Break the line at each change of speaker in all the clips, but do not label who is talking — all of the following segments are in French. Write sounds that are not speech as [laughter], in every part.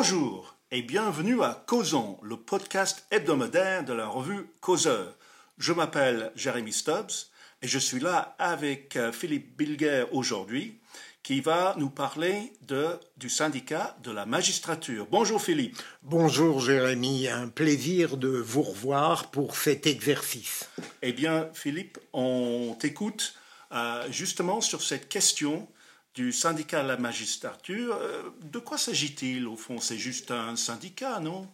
Bonjour et bienvenue à Causons, le podcast hebdomadaire de la revue Causeur. Je m'appelle Jérémy Stubbs et je suis là avec euh, Philippe Bilger aujourd'hui qui va nous parler de, du syndicat de la magistrature. Bonjour Philippe.
Bonjour Jérémy, un plaisir de vous revoir pour cet exercice.
Eh bien Philippe, on t'écoute euh, justement sur cette question du syndicat de la magistrature. Euh, de quoi s'agit-il au fond? C'est juste un syndicat, non?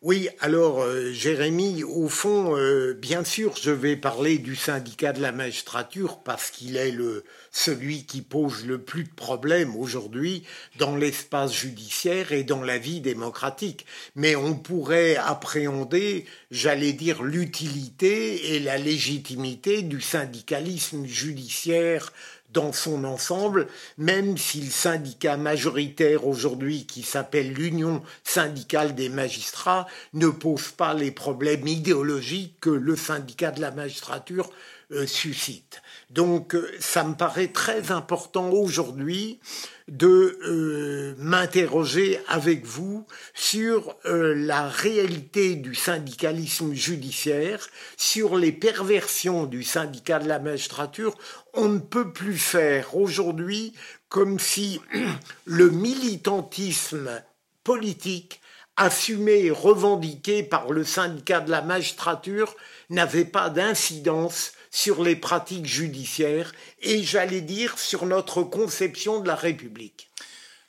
Oui, alors euh, Jérémy, au fond, euh, bien sûr, je vais parler du syndicat de la magistrature parce qu'il est le celui qui pose le plus de problèmes aujourd'hui dans l'espace judiciaire et dans la vie démocratique. Mais on pourrait appréhender, j'allais dire, l'utilité et la légitimité du syndicalisme judiciaire dans son ensemble, même si le syndicat majoritaire aujourd'hui, qui s'appelle l'Union syndicale des magistrats, ne pose pas les problèmes idéologiques que le syndicat de la magistrature euh, suscite. Donc euh, ça me paraît très important aujourd'hui de euh, m'interroger avec vous sur la réalité du syndicalisme judiciaire, sur les perversions du syndicat de la magistrature. On ne peut plus faire aujourd'hui comme si [clears throat] le militantisme politique assumé et revendiqué par le syndicat de la magistrature n'avait pas d'incidence sur les pratiques judiciaires et j'allais dire sur notre conception de la République.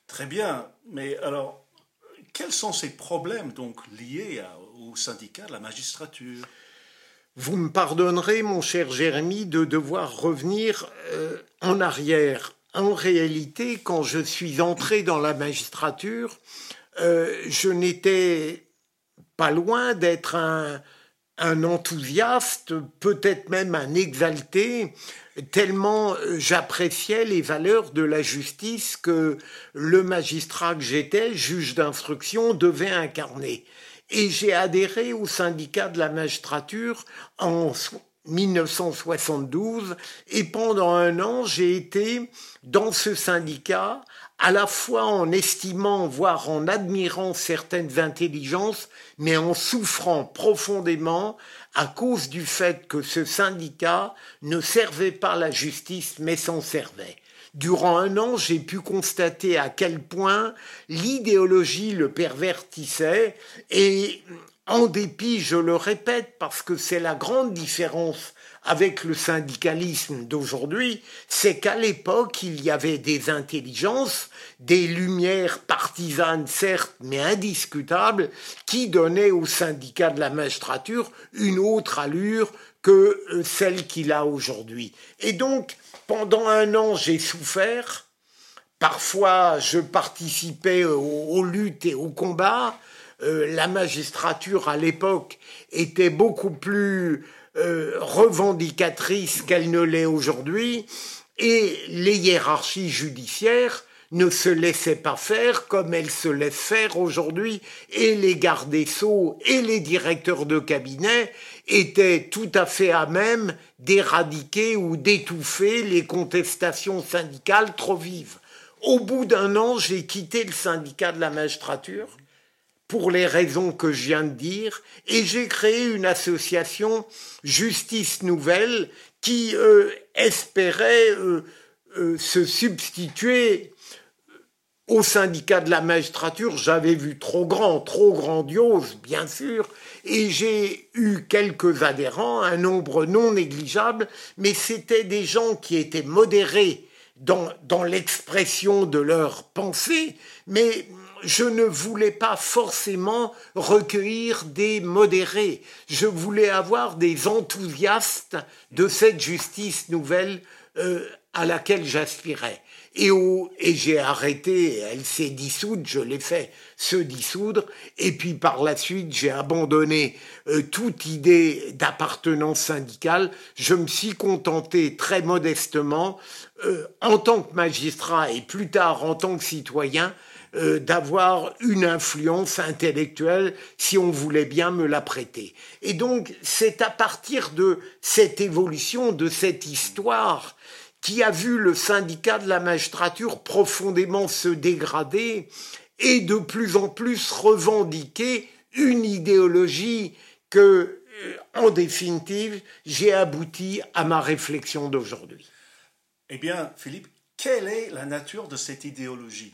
Très bien, mais alors quels sont ces problèmes donc liés au syndicat de la magistrature?
Vous me pardonnerez, mon cher Jérémy, de devoir revenir euh, en arrière. En réalité, quand je suis entré dans la magistrature, euh, je n'étais pas loin d'être un, un enthousiaste, peut-être même un exalté, tellement j'appréciais les valeurs de la justice que le magistrat que j'étais, juge d'instruction, devait incarner. Et j'ai adhéré au syndicat de la magistrature en 1972 et pendant un an j'ai été dans ce syndicat à la fois en estimant, voire en admirant certaines intelligences, mais en souffrant profondément à cause du fait que ce syndicat ne servait pas la justice, mais s'en servait. Durant un an, j'ai pu constater à quel point l'idéologie le pervertissait et en dépit, je le répète, parce que c'est la grande différence avec le syndicalisme d'aujourd'hui, c'est qu'à l'époque, il y avait des intelligences, des lumières partisanes, certes, mais indiscutables, qui donnaient au syndicat de la magistrature une autre allure que euh, celle qu'il a aujourd'hui. Et donc, pendant un an, j'ai souffert. Parfois, je participais aux, luttes et aux combats. Euh, la magistrature, à l'époque, était beaucoup plus euh, revendicatrice qu'elle ne l'est aujourd'hui, et les hiérarchies judiciaires ne se laissaient pas faire comme elles se laissent faire aujourd'hui, et les gardes des sceaux et les directeurs de cabinet étaient tout à fait à même d'éradiquer ou d'étouffer les contestations syndicales trop vives. Au bout d'un an, j'ai quitté le syndicat de la magistrature pour les raisons que je viens de dire, et j'ai créé une association Justice Nouvelle qui euh, espérait euh, euh, se substituer au syndicat de la magistrature. J'avais vu trop grand, trop grandiose, bien sûr, et j'ai eu quelques adhérents, un nombre non négligeable, mais c'était des gens qui étaient modérés dans, dans l'expression de leurs pensées, mais je ne voulais pas forcément recueillir des modérés, je voulais avoir des enthousiastes de cette justice nouvelle euh, à laquelle j'aspirais. Et, et j'ai arrêté, elle s'est dissoute, je l'ai fait se dissoudre, et puis par la suite j'ai abandonné euh, toute idée d'appartenance syndicale, je me suis contenté très modestement, euh, en tant que magistrat et plus tard en tant que citoyen, euh, d'avoir une influence intellectuelle si on voulait bien me la prêter. Et donc c'est à partir de cette évolution, de cette histoire qui a vu le syndicat de la magistrature profondément se dégrader et de plus en plus revendiquer une idéologie que, euh, en définitive, j'ai abouti à ma réflexion d'aujourd'hui.
Eh bien, Philippe, quelle est la nature de cette idéologie,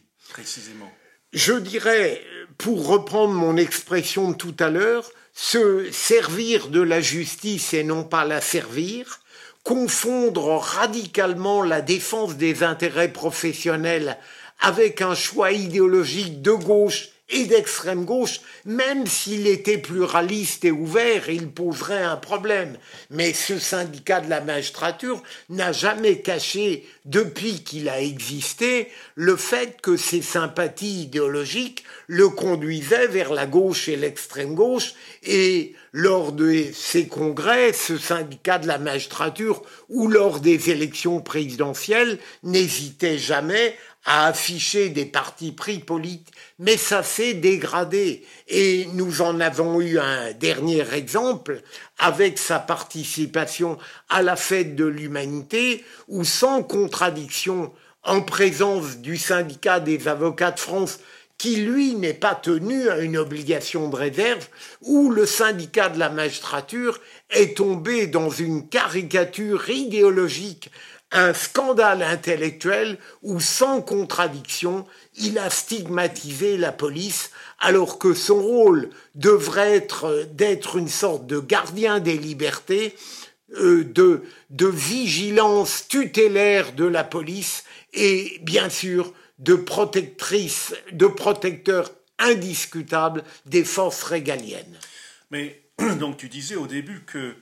Je dirais, pour reprendre mon expression de tout à l'heure, se servir de la justice et non pas la servir, confondre radicalement la défense des intérêts professionnels avec un choix idéologique de gauche et d'extrême gauche, même s'il était pluraliste et ouvert, il poserait un problème. Mais ce syndicat de la magistrature n'a jamais caché, depuis qu'il a existé, le fait que ses sympathies idéologiques le conduisaient vers la gauche et l'extrême gauche, et lors de ses congrès, ce syndicat de la magistrature, ou lors des élections présidentielles, n'hésitait jamais à afficher des partis pris politiques, mais ça s'est dégradé. Et nous en avons eu un dernier exemple avec sa participation à la fête de l'humanité, où sans contradiction, en présence du syndicat des avocats de France, qui lui n'est pas tenu à une obligation de réserve, où le syndicat de la magistrature est tombé dans une caricature idéologique un scandale intellectuel où, sans contradiction, il a stigmatisé la police alors que son rôle devrait être d'être une sorte de gardien des libertés, euh, de, vigilance tutélaire de la police et bien sûr de protectrice, de protecteur indiscutable des forces régaliennes.
Mais [clears throat] donc tu disais au début que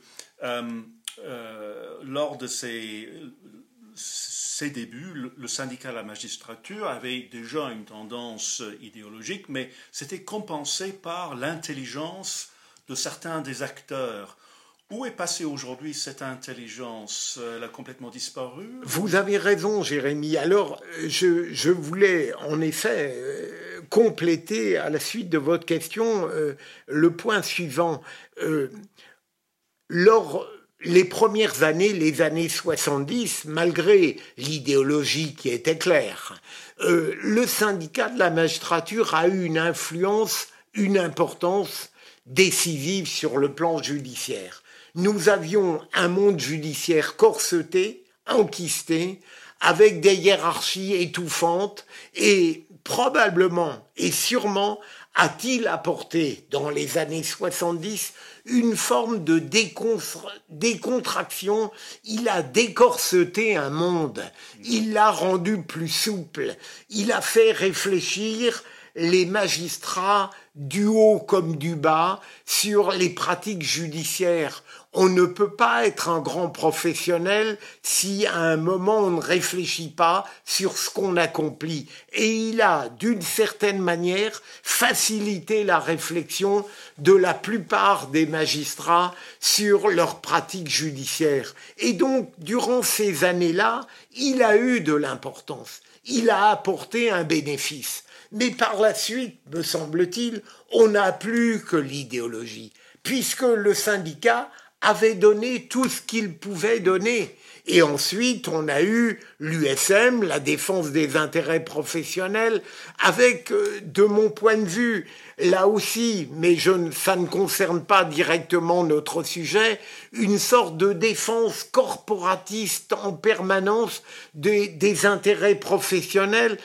euh, euh, lors de ces ses débuts, le, syndicat de la magistrature avait déjà une tendance idéologique, mais c'était compensé par l'intelligence de certains des acteurs. Où est passée aujourd'hui cette intelligence? Elle a complètement disparu?
Vous avez raison, Jérémy. Alors, je, voulais en effet euh, compléter à la suite de votre question euh, le point suivant. Euh, lors les premières années, les années 70, malgré l'idéologie qui était claire, euh, le syndicat de la magistrature a eu une influence, une importance décisive sur le plan judiciaire. Nous avions un monde judiciaire corseté, enquisté, avec des hiérarchies étouffantes et probablement et sûrement a-t-il apporté dans les années 70 une forme de décontraction, il a décorseté un monde, il l'a rendu plus souple, il a fait réfléchir les magistrats du haut comme du bas sur les pratiques judiciaires. On ne peut pas être un grand professionnel si à un moment on ne réfléchit pas sur ce qu'on accomplit. Et il a, d'une certaine manière, facilité la réflexion de la plupart des magistrats sur leurs pratiques judiciaires. Et donc, durant ces années-là, il a eu de l'importance. Il a apporté un bénéfice. Mais par la suite, me semble-t-il, on n'a plus que l'idéologie, puisque le syndicat avait donné tout ce qu'il pouvait donner. Et ensuite, on a eu l'USM, la défense des intérêts professionnels, avec, euh, de mon point de vue, là aussi, mais je, ça ne concerne pas directement notre sujet, une sorte de défense corporatiste en permanence des, des intérêts professionnels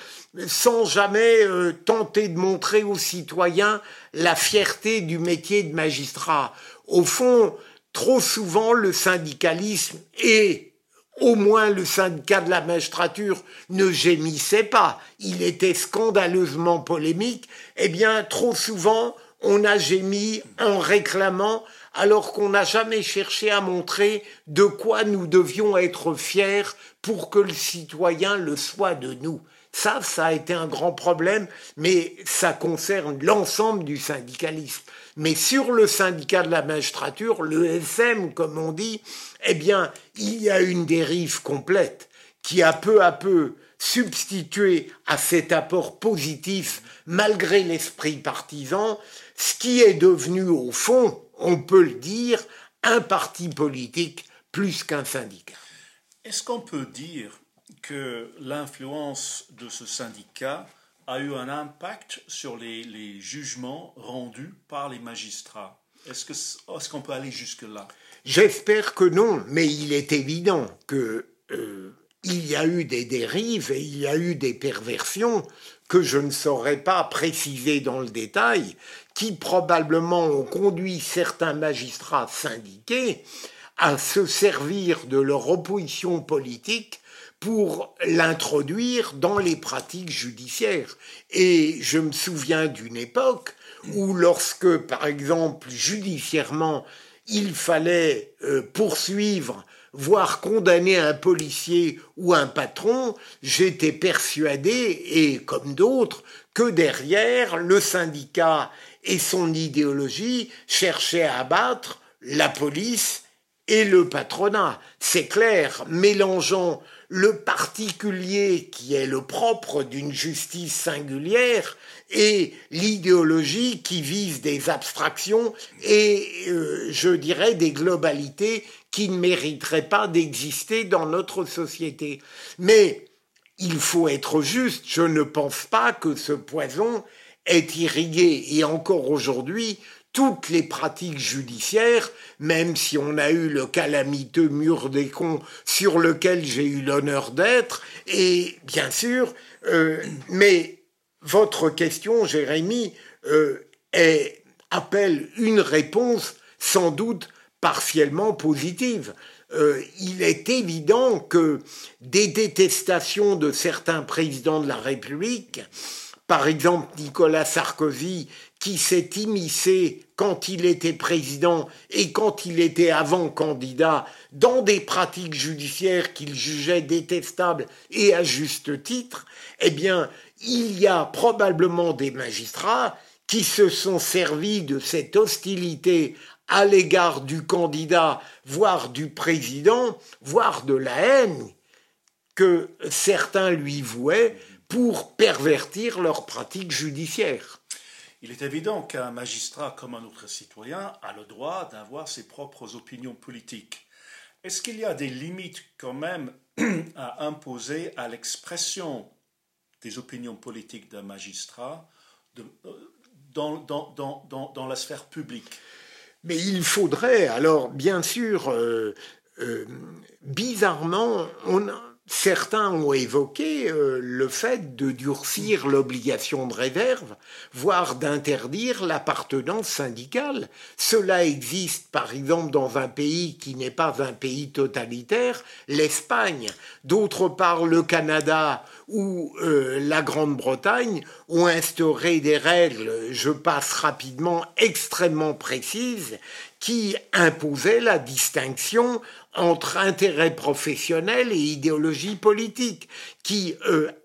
sans jamais euh, tenter de montrer aux citoyens la fierté du métier de magistrat. Au fond, trop souvent, le syndicalisme et au moins le syndicat de la magistrature ne gémissait pas, il était scandaleusement polémique, eh bien, trop souvent, on a gémi en réclamant alors qu'on n'a jamais cherché à montrer de quoi nous devions être fiers pour que le citoyen le soit de nous. Ça, ça a été un grand problème, mais ça concerne l'ensemble du syndicalisme. Mais sur le syndicat de la magistrature, le SM, comme on dit, eh bien, il y a une dérive complète qui a peu à peu substitué à cet apport positif, malgré l'esprit partisan, ce qui est devenu au fond, on peut le dire, un parti politique plus qu'un syndicat.
Est-ce qu'on peut dire que l'influence de ce syndicat a eu un impact sur les, jugements rendus par les magistrats. Est-ce qu'on peut aller jusque-là?
J'espère que non, mais il est évident que euh, y a eu des dérives et il y a eu des perversions que je ne saurais pas préciser dans le détail, qui probablement ont conduit certains magistrats syndiqués à se servir de leur opposition politique pour l'introduire dans les pratiques judiciaires. Et je me souviens d'une époque où lorsque, par exemple, judiciairement, il fallait euh, poursuivre, voire condamner un policier ou un patron, j'étais persuadé, et comme d'autres, que derrière, le syndicat et son idéologie cherchaient à abattre la police et le patronat. C'est clair, mélangeant le particulier qui est le propre d'une justice singulière et l'idéologie qui vise des abstractions et, euh, je dirais, des globalités qui ne mériteraient pas d'exister dans notre société. Mais il faut être juste, je ne pense pas que ce poison est irrigué, et encore aujourd'hui, toutes les pratiques judiciaires, même si on a eu le calamiteux mur des cons sur lequel j'ai eu l'honneur d'être, et bien sûr, euh, mais votre question, Jérémy, euh, appelle une réponse sans doute partiellement positive. Euh, il est évident que des détestations de certains présidents de la République, par exemple Nicolas Sarkozy, qui s'est immiscé quand il était président et quand il était avant candidat dans des pratiques judiciaires qu'il jugeait détestables et à juste titre, eh bien, il y a probablement des magistrats qui se sont servis de cette hostilité à l'égard du candidat, voire du président, voire de la haine que certains lui vouaient pour pervertir leurs pratiques judiciaires.
Il est évident qu'un magistrat comme un autre citoyen a le droit d'avoir ses propres opinions politiques. Est-ce qu'il y a des limites quand même [clears throat] à imposer à l'expression des opinions politiques d'un magistrat euh, dans, la sphère publique?
Mais il faudrait, alors bien sûr, euh, euh, bizarrement, on a, Certains ont évoqué euh, le fait de durcir l'obligation de réserve, voire d'interdire l'appartenance syndicale. Cela existe par exemple dans un pays qui n'est pas un pays totalitaire, l'Espagne. D'autre part, le Canada ou euh, la Grande-Bretagne ont instauré des règles, je passe rapidement, extrêmement précises, qui imposaient la distinction entre intérêt professionnel et idéologie politique, qui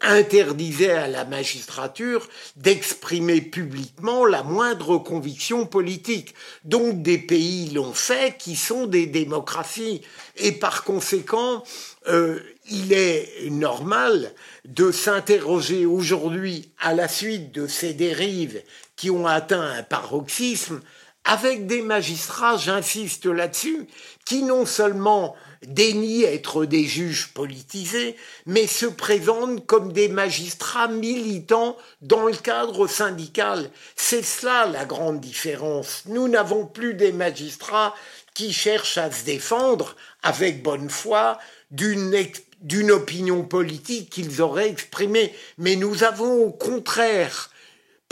interdisait à la magistrature d'exprimer publiquement la moindre conviction politique. Donc des pays l'ont fait qui sont des démocraties. Et par conséquent, euh, il est normal de s'interroger aujourd'hui, à la suite de ces dérives qui ont atteint un paroxysme, avec des magistrats, j'insiste là-dessus, qui non seulement dénient être des juges politisés, mais se présentent comme des magistrats militants dans le cadre syndical. C'est cela la grande différence. Nous n'avons plus des magistrats qui cherchent à se défendre avec bonne foi d'une d'une opinion politique qu'ils auraient exprimée, mais nous avons au contraire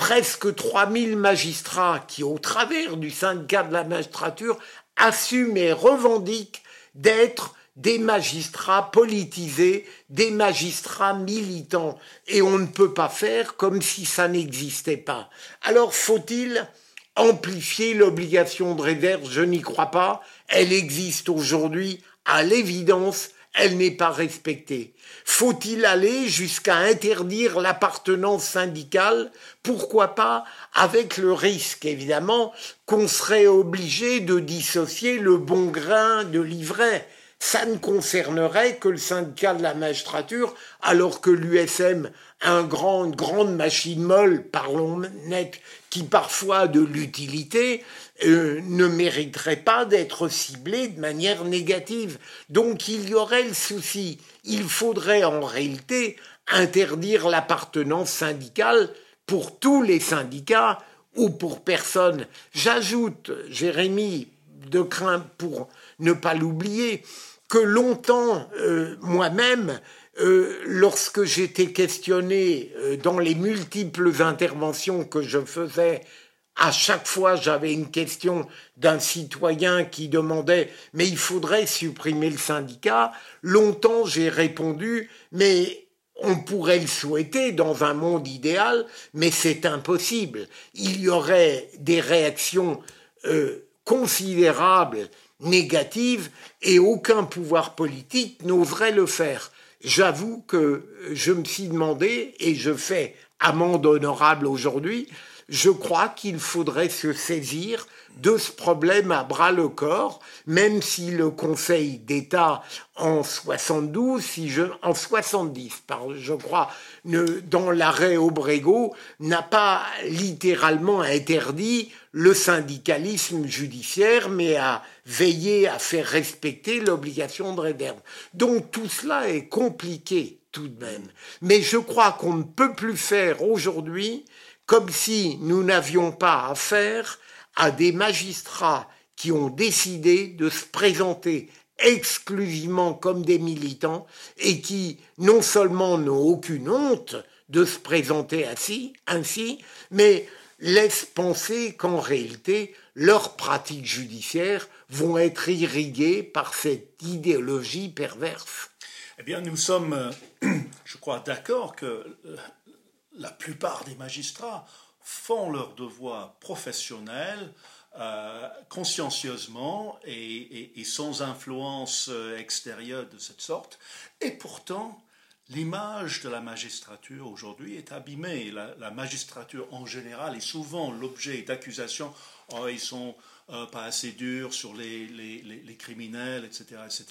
presque 3000 magistrats qui, au travers du syndicat de la magistrature, assument et revendiquent d'être des magistrats politisés, des magistrats militants. Et on ne peut pas faire comme si ça n'existait pas. Alors faut-il amplifier l'obligation de réserve? Je n'y crois pas. Elle existe aujourd'hui à l'évidence elle n'est pas respectée. Faut-il aller jusqu'à interdire l'appartenance syndicale? Pourquoi pas? Avec le risque, évidemment, qu'on serait obligé de dissocier le bon grain de l'ivraie ça ne concernerait que le syndicat de la magistrature, alors que l'USM, un grand, une grande machine molle, parlons net, qui parfois a de l'utilité, euh, ne mériterait pas d'être ciblé de manière négative. Donc il y aurait le souci. Il faudrait en réalité interdire l'appartenance syndicale pour tous les syndicats ou pour personne. J'ajoute, Jérémy, de crainte pour ne pas l'oublier, que longtemps, euh, moi-même, euh, lorsque j'étais questionné dans les multiples interventions que je faisais, à chaque fois j'avais une question d'un citoyen qui demandait mais il faudrait supprimer le syndicat? Longtemps j'ai répondu mais on pourrait le souhaiter dans un monde idéal, mais c'est impossible. Il y aurait des réactions euh, considérables négatives et aucun pouvoir politique n'oserait le faire. J'avoue que je me suis demandé, et je fais amende honorable aujourd'hui, je crois qu'il faudrait se saisir de ce problème à bras le corps, même si le Conseil d'État en 72, si je, en 70, je crois, dans l'arrêt Obrego, n'a pas littéralement interdit le syndicalisme judiciaire, mais a veillé à faire respecter l'obligation de réserve. Donc tout cela est compliqué tout de même. Mais je crois qu'on ne peut plus faire aujourd'hui comme si nous n'avions pas affaire à des magistrats qui ont décidé de se présenter exclusivement comme des militants et qui non seulement n'ont aucune honte de se présenter ainsi, ainsi mais laissent penser qu'en réalité, leurs pratiques judiciaires vont être irriguées par cette idéologie perverse.
Eh bien, nous sommes, euh, [clears throat] je crois, d'accord que euh, la plupart des magistrats font leur devoir professionnel euh, consciencieusement et, sans influence euh, extérieure de cette sorte. Et pourtant, l'image de la magistrature aujourd'hui est abîmée. La, magistrature en général est souvent l'objet d'accusations. Oh, ils sont euh, pas assez durs sur les, les, les criminels, etc. etc.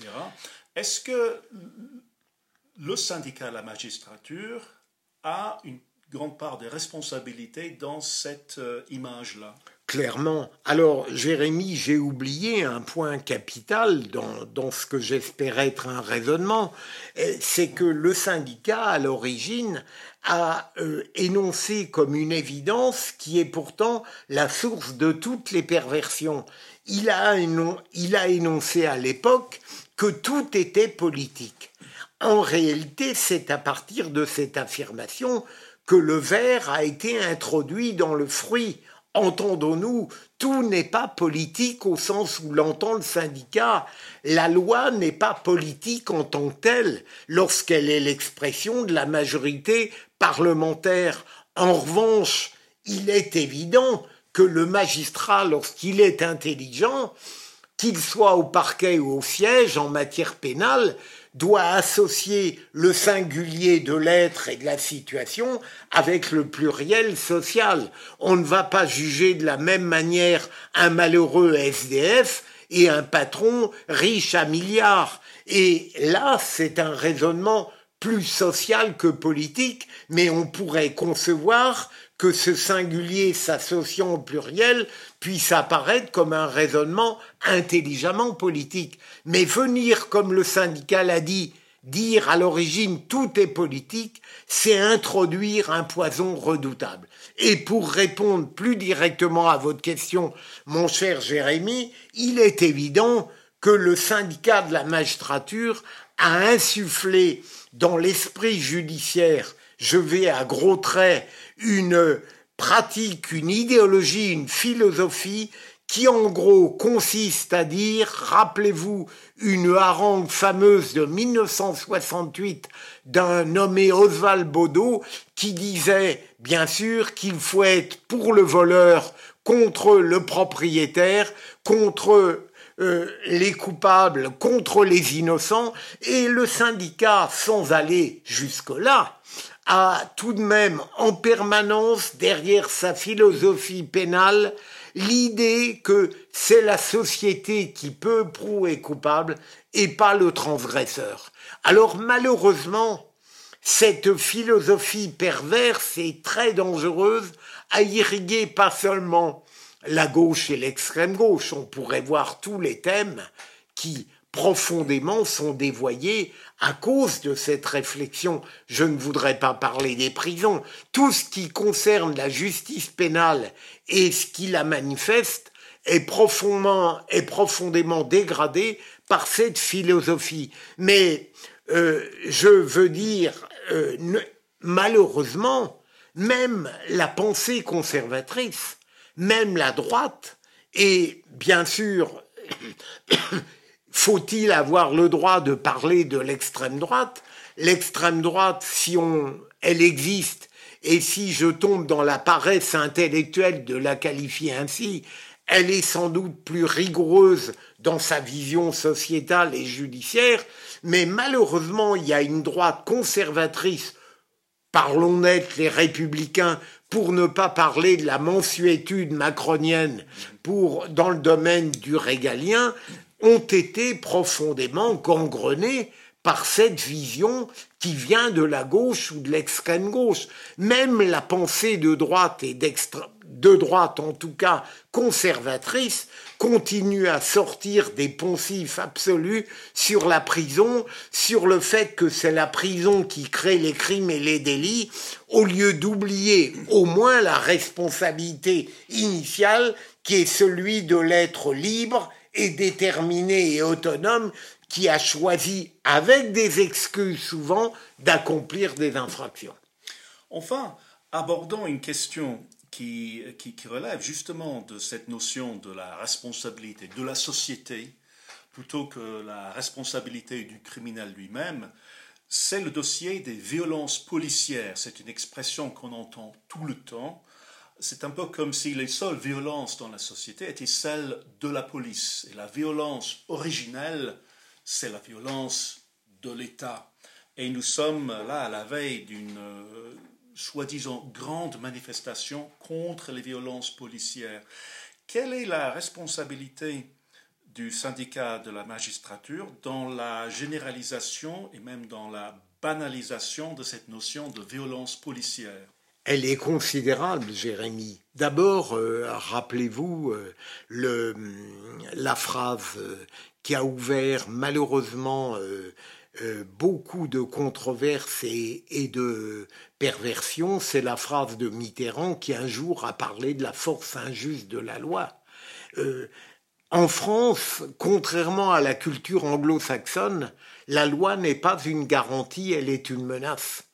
Est-ce que le syndicat de la magistrature a une grande part des responsabilités dans cette euh, image-là.
Clairement. Alors, Jérémy, j'ai oublié un point capital dans, dans ce que j'espérais être un raisonnement, c'est que le syndicat, à l'origine, a euh, énoncé comme une évidence qui est pourtant la source de toutes les perversions. Il a, il a énoncé à l'époque que tout était politique. En réalité, c'est à partir de cette affirmation que le verre a été introduit dans le fruit. Entendons-nous, tout n'est pas politique au sens où l'entend le syndicat. La loi n'est pas politique en tant que telle lorsqu'elle est l'expression de la majorité parlementaire. En revanche, il est évident que le magistrat, lorsqu'il est intelligent, qu'il soit au parquet ou au siège en matière pénale, doit associer le singulier de l'être et de la situation avec le pluriel social. On ne va pas juger de la même manière un malheureux SDF et un patron riche à milliards. Et là, c'est un raisonnement plus social que politique, mais on pourrait concevoir que ce singulier s'associant au pluriel puisse apparaître comme un raisonnement intelligemment politique. Mais venir, comme le syndicat l'a dit, dire à l'origine tout est politique, c'est introduire un poison redoutable. Et pour répondre plus directement à votre question, mon cher Jérémy, il est évident que le syndicat de la magistrature a insufflé dans l'esprit judiciaire, je vais à gros traits, une pratique, une idéologie, une philosophie qui en gros consiste à dire, rappelez-vous une harangue fameuse de 1968 d'un nommé Oswald Baudot qui disait bien sûr qu'il faut être pour le voleur contre le propriétaire, contre euh, les coupables, contre les innocents, et le syndicat, sans aller jusque-là, a tout de même en permanence derrière sa philosophie pénale l'idée que c'est la société qui peu prou est coupable et pas le transgresseur. Alors malheureusement, cette philosophie perverse et très dangereuse a irrigué pas seulement la gauche et l'extrême gauche, on pourrait voir tous les thèmes qui profondément sont dévoyés à cause de cette réflexion. Je ne voudrais pas parler des prisons. Tout ce qui concerne la justice pénale et ce qui la manifeste est profondément, est profondément dégradé par cette philosophie. Mais euh, je veux dire, euh, malheureusement, même la pensée conservatrice, même la droite, et bien sûr, faut-il avoir le droit de parler de l'extrême droite? L'extrême droite, si on, elle existe, et si je tombe dans la paresse intellectuelle de la qualifier ainsi, elle est sans doute plus rigoureuse dans sa vision sociétale et judiciaire, mais malheureusement, il y a une droite conservatrice, parlons net, les républicains, pour ne pas parler de la mensuétude macronienne pour, dans le domaine du régalien, ont été profondément gangrenés par cette vision qui vient de la gauche ou de l'extrême gauche. Même la pensée de droite et d'extrême de droite en tout cas conservatrice, continue à sortir des poncifs absolus sur la prison, sur le fait que c'est la prison qui crée les crimes et les délits, au lieu d'oublier au moins la responsabilité initiale qui est celui de l'être libre et déterminé et autonome qui a choisi, avec des excuses souvent, d'accomplir des infractions.
Enfin, abordons une question qui, relève justement de cette notion de la responsabilité de la société plutôt que la responsabilité du criminel lui-même, c'est le dossier des violences policières. C'est une expression qu'on entend tout le temps. C'est un peu comme si les seules violences dans la société étaient celles de la police. Et la violence originelle, c'est la violence de l'État. Et nous sommes là à la veille d'une soi-disant grande manifestation contre les violences policières. Quelle est la responsabilité du syndicat de la magistrature dans la généralisation et même dans la banalisation de cette notion de violence policière?
Elle est considérable, Jérémy. D'abord, euh, rappelez-vous euh, la phrase euh, qui a ouvert malheureusement euh, beaucoup de controverses et, de perversions, c'est la phrase de Mitterrand qui un jour a parlé de la force injuste de la loi. Euh, en France, contrairement à la culture anglo-saxonne, la loi n'est pas une garantie, elle est une menace.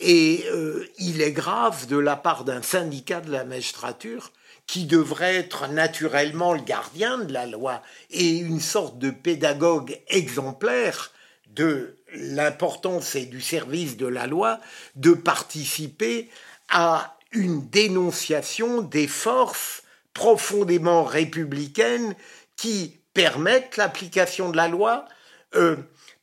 Et euh, il est grave de la part d'un syndicat de la magistrature qui devrait être naturellement le gardien de la loi et une sorte de pédagogue exemplaire de l'importance et du service de la loi de participer à une dénonciation des forces profondément républicaines qui permettent l'application de la loi, euh,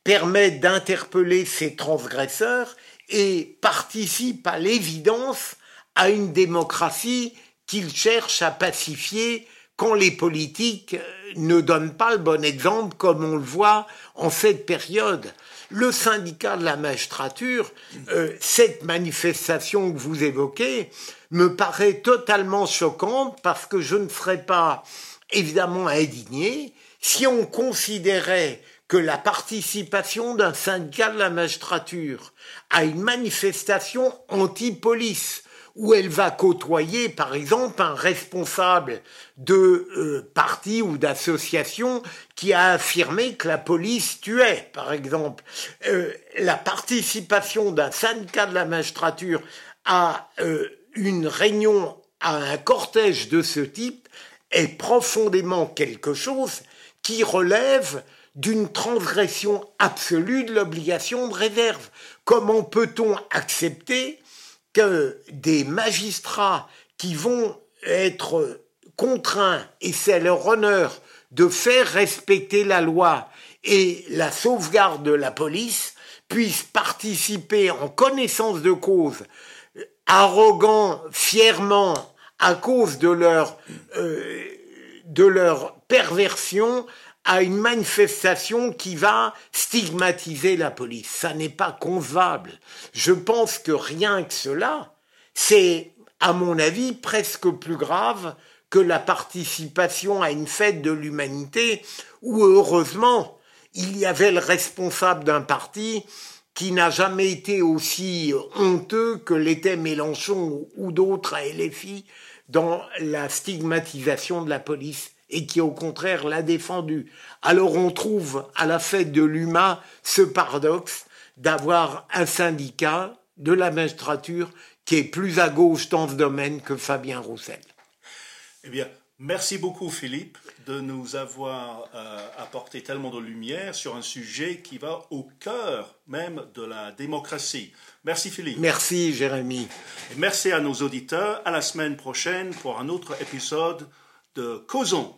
permettent d'interpeller ces transgresseurs et participent à l'évidence à une démocratie qu'ils cherchent à pacifier quand les politiques euh, ne donnent pas le bon exemple, comme on le voit en cette période. Le syndicat de la magistrature, euh, cette manifestation que vous évoquez, me paraît totalement choquante parce que je ne serais pas évidemment indigné si on considérait que la participation d'un syndicat de la magistrature à une manifestation anti-police où elle va côtoyer, par exemple, un responsable de euh, parti ou d'association qui a affirmé que la police tuait, par exemple. Euh, la participation d'un syndicat de la magistrature à euh, une réunion, à un cortège de ce type, est profondément quelque chose qui relève d'une transgression absolue de l'obligation de réserve. Comment peut-on accepter que des magistrats qui vont être contraints, et c'est leur honneur, de faire respecter la loi et la sauvegarde de la police, puissent participer en connaissance de cause, arrogants, fièrement, à cause de leur, euh, de leur perversion, à une manifestation qui va stigmatiser la police. Ça n'est pas concevable. Je pense que rien que cela, c'est, à mon avis, presque plus grave que la participation à une fête de l'humanité où, heureusement, il y avait le responsable d'un parti qui n'a jamais été aussi honteux que l'était Mélenchon ou d'autres à LFI dans la stigmatisation de la police et qui au contraire l'a défendu. Alors on trouve à la fête de l'UMA ce paradoxe d'avoir un syndicat de la magistrature qui est plus à gauche dans ce domaine que Fabien Roussel.
Eh bien, merci beaucoup Philippe de nous avoir euh, apporté tellement de lumière sur un sujet qui va au cœur même de la démocratie. Merci Philippe.
Merci Jérémy.
Et merci à nos auditeurs. À la semaine prochaine pour un autre épisode de Causons.